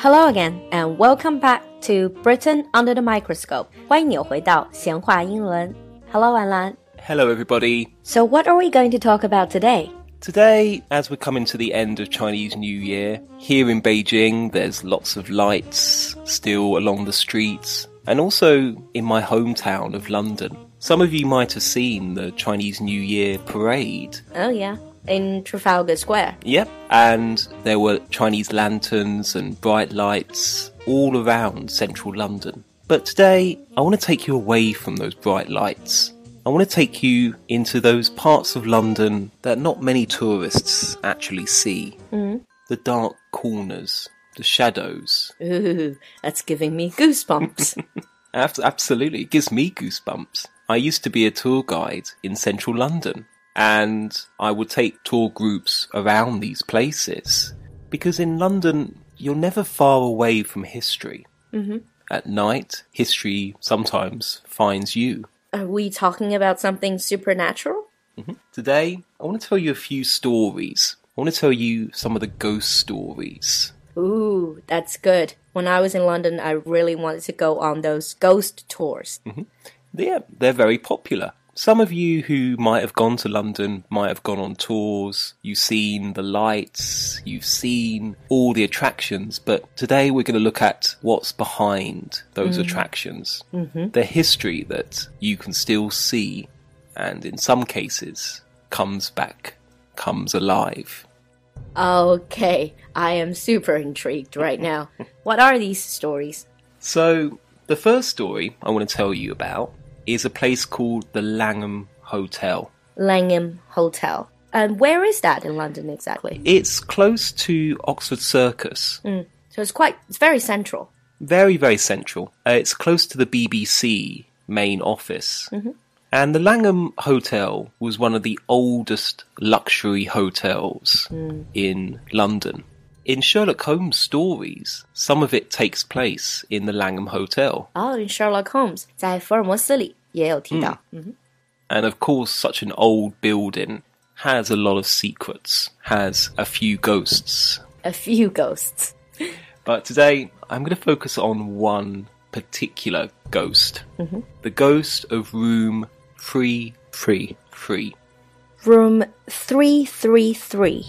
Hello again and welcome back to Britain under the microscope. 欢迎你回到闲话英伦。Hello, Alan. Hello, everybody. So, what are we going to talk about today? Today, as we're coming to the end of Chinese New Year, here in Beijing, there's lots of lights still along the streets, and also in my hometown of London. Some of you might have seen the Chinese New Year parade. Oh, yeah in Trafalgar Square. Yep. And there were Chinese lanterns and bright lights all around central London. But today, I want to take you away from those bright lights. I want to take you into those parts of London that not many tourists actually see. Mm-hmm. The dark corners, the shadows. Ooh, that's giving me goosebumps. Absolutely, it gives me goosebumps. I used to be a tour guide in central London, and I would take tour groups around these places because in London you're never far away from history. Mm-hmm. At night, history sometimes finds you. are we talking about something supernatural? Today, I want to tell you a few stories. I want to tell you some of the ghost stories. Ooh, that's good. When I was in London, I really wanted to go on those ghost tours. Yeah, they're very popular. Some of you who might have gone to London might have gone on tours, you've seen the lights, you've seen all the attractions, but today we're going to look at what's behind those attractions. Mm-hmm. The history that you can still see, and in some cases, comes back, comes alive. Okay, I am super intrigued right now. what are these stories? So, the first story I want to tell you about is a place called the Langham Hotel. Langham Hotel. And where is that in London exactly? It's close to Oxford Circus. So it's quite, it's very central. Very, very central. Uh, it's close to the BBC main office. And the Langham Hotel was one of the oldest luxury hotels in London. In Sherlock Holmes stories, some of it takes place in the Langham Hotel. Oh, in Sherlock Holmes, 在福尔摩斯里 也有提到。 And of course, such an old building has a lot of secrets, has a few ghosts. A few ghosts. But today, I'm going to focus on one particular ghost the ghost of room 333. Room 333.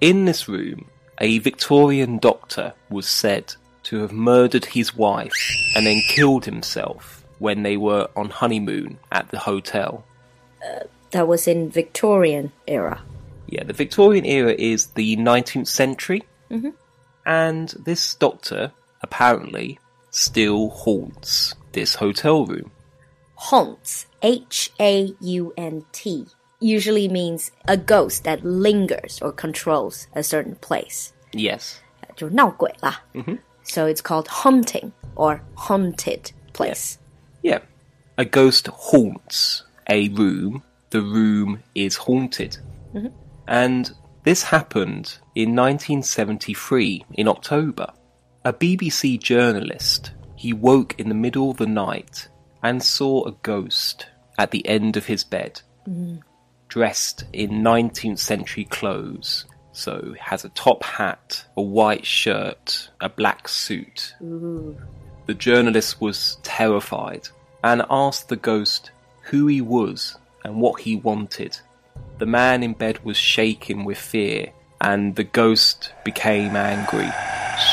In this room, a Victorian doctor was said to have murdered his wife and then killed himself when they were on honeymoon at the hotel. That was in Victorian era. Yeah, the Victorian era is the 19th century. And this doctor apparently still haunts this hotel room. Haunt, H A U N T, usually means a ghost that lingers or controls a certain place. Yes. 就闹鬼啦。So it's called haunting or haunted place. Yeah. A ghost haunts a room. The room is haunted. Mm-hmm. And this happened in 1973 in October. A BBC journalist, he woke in the middle of the night and saw a ghost at the end of his bed, mm-hmm. dressed in 19th century clothes. So has a top hat, a white shirt, a black suit. The journalist was terrified and asked the ghost who he was and what he wanted. The man in bed was shaking with fear, and the ghost became angry,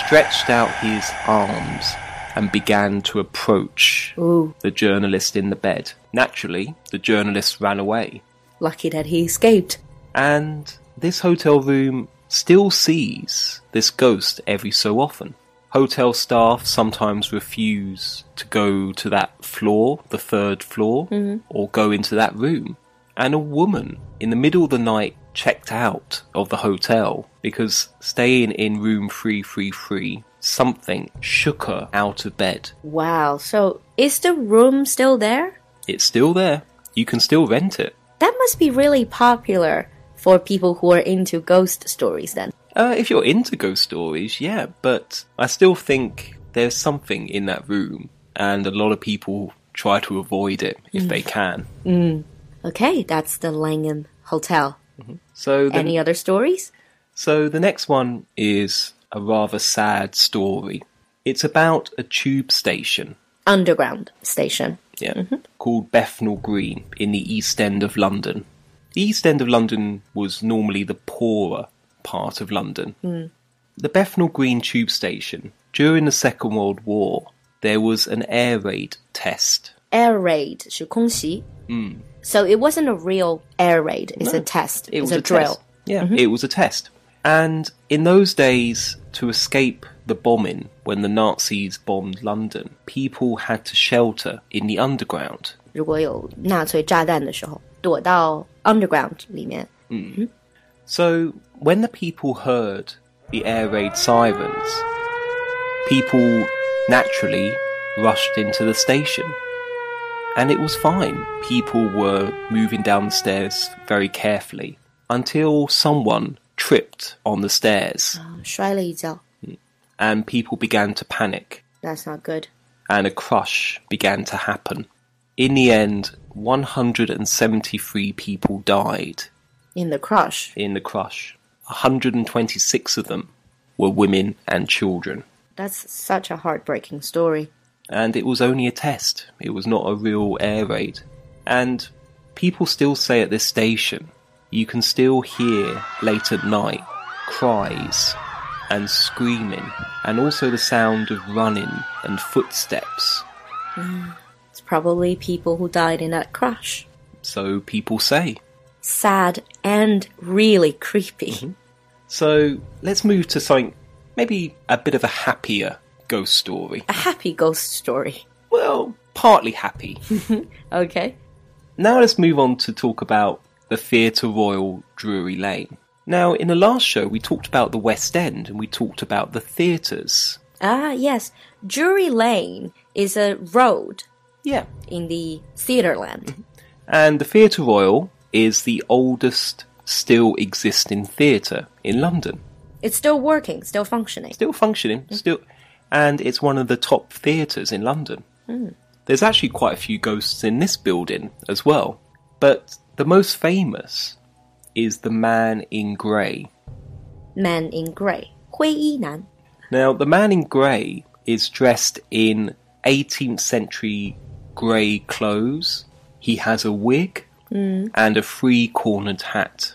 stretched out his arms, and began to approach Ooh, the journalist in the bed. Naturally, the journalist ran away. lucky that he escaped. And this hotel room still sees this ghost every so often. Hotel staff sometimes refuse to go to that floor, the third floor, mm-hmm. or go into that room. And a woman in the middle of the night checked out of the hotel because staying in room 333, something shook her out of bed. Wow, so is the room still there? It's still there. You can still rent it. That must be really popular for people who are into ghost stories then. Uh, if you're into ghost stories, yeah, but I still think there's something in that room, and a lot of people try to avoid it if mm. they can. Mm. Okay, that's the Langham Hotel. Mm-hmm. So the, Any other stories? so the next one is a rather sad story. It's about a tube station Underground station. yeah, mm-hmm. called Bethnal Green in the East End of London. The East End of London was normally the poorer part of London. The Bethnal Green tube station, during the Second World War, there was an air raid test. Air raid 是空袭. So it wasn't a real air raid. It's a test. It it's was a, a, drill. test. Yeah, it was a test. And in those days, to escape the bombing, when the Nazis bombed London, people had to shelter in the underground. 如果有纳粹炸弹的时候，躲到 underground 里面。 So, when the people heard the air raid sirens, people naturally rushed into the station. And it was fine. People were moving down the stairs very carefully until someone tripped on the stairs. Ah, and people began to panic. That's not good. And a crush began to happen. In the end, 173 people died in the crush. in the crush. 126 of them were women and children. That's such a heartbreaking story. And it was only a test. It was not a real air raid. And people still say at this station, you can still hear late at night cries and screaming, and also the sound of running and footsteps. Mm, it's probably people who died in that crash. So people say. Sad and really creepy. So let's move to something maybe a bit of a happier ghost story. A happy ghost story. Well, partly happy. Okay. Now let's move on to talk about the Theatre Royal Drury Lane. Now, in the last show, we talked about the West End and we talked about the theatres. Ah, yes. Drury Lane is a road Yeah. in the theater land. And the Theatre Royal is the oldest still existing theatre in London. It's still working, still functioning. Still functioning, mm. still. And it's one of the top theatres in London. Mm. There's actually quite a few ghosts in this building as well. But the most famous is the man in grey. Man in grey. Now, the man in grey is dressed in 18th century grey clothes. He has a wig Mm. and a three cornered hat.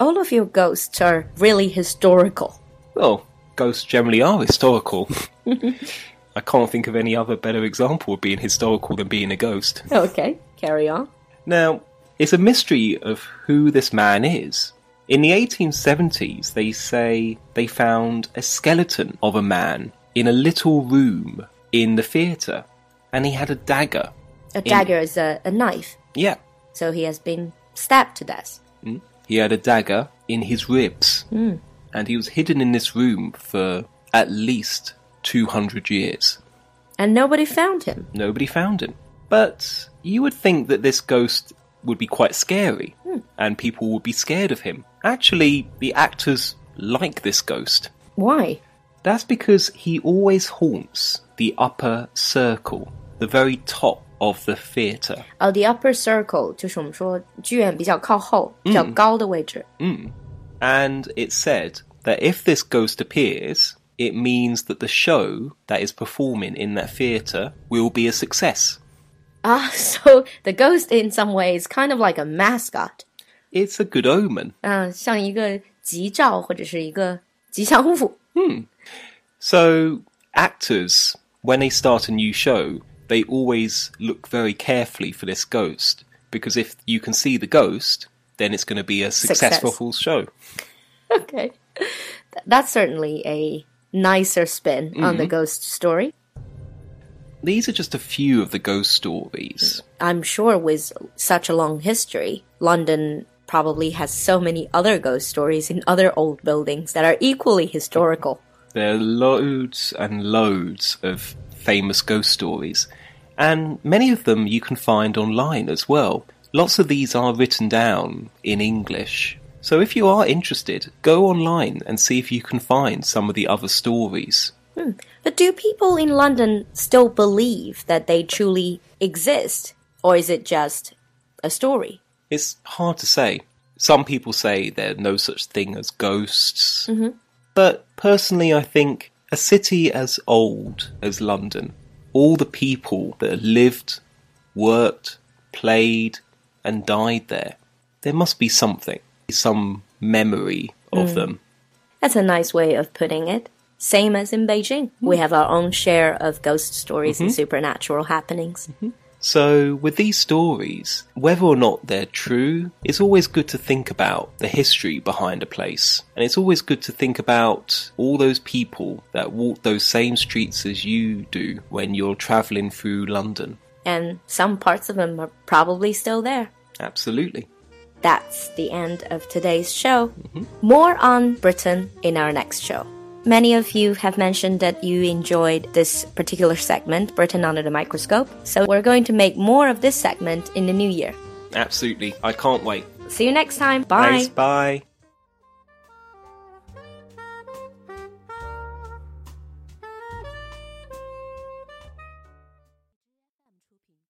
All of your ghosts are really historical. Well, ghosts generally are historical. I can't think of any other better example of being historical than being a ghost. Okay, carry on. Now, it's a mystery of who this man is. In the 1870s, they say they found a skeleton of a man in a little room in the theatre, and he had a dagger. A dagger is a, a knife, Yeah, so he has been stabbed to death. Hmm? he had a dagger in his ribs, hmm. and he was hidden in this room for at least 200 years. And nobody found him. Nobody found him. But you would think that this ghost would be quite scary, hmm. and people would be scared of him. Actually, the actors like this ghost. Why? That's because he always haunts the upper circle, the very top of the theatre. Oh, the upper circle 就是我们说剧院比较靠后、比较高的位置。 And it's said that if this ghost appears, it means that the show that is performing in that theatre will be a success. Ah, so the ghost in some way is kind of like a mascot. It's a good omen. 嗯、像一个吉兆或者是一个吉祥物。 So, actors, when they start a new show, they always look very carefully for this ghost. Because if you can see the ghost, then it's going to be a successful Success. show. Okay. That's certainly a nicer spin on the mm-hmm. ghost story. These are just a few of the ghost stories. I'm sure with such a long history, London probably has so many other ghost stories in other old buildings that are equally historical. There are loads and loads of famous ghost stories, and many of them you can find online as well. Lots of these are written down in English. So if you are interested, go online and see if you can find some of the other stories. Hmm. But do people in London still believe that they truly exist? Or is it just a story? It's hard to say. Some people say there's no such thing as ghosts. Mm-hmm. But personally, I think a city as old as London, all the people that lived, worked, played, and died there, there must be something, some memory of hmm. them. That's a nice way of putting it. Same as in Beijing. We hmm. have our own share of ghost stories and mm-hmm. supernatural happenings. Mm-hmm. So, with these stories, whether or not they're true, it's always good to think about the history behind a place. And it's always good to think about all those people that walk those same streets as you do when you're travelling through London. And some parts of them are probably still there. Absolutely. That's the end of today's show. Mm-hmm. More on Britain in our next show. Many of you have mentioned that you enjoyed this particular segment, Britain Under the Microscope. So we're going to make more of this segment in the new year. Absolutely. I can't wait. See you next time. Bye. Thanks. Bye.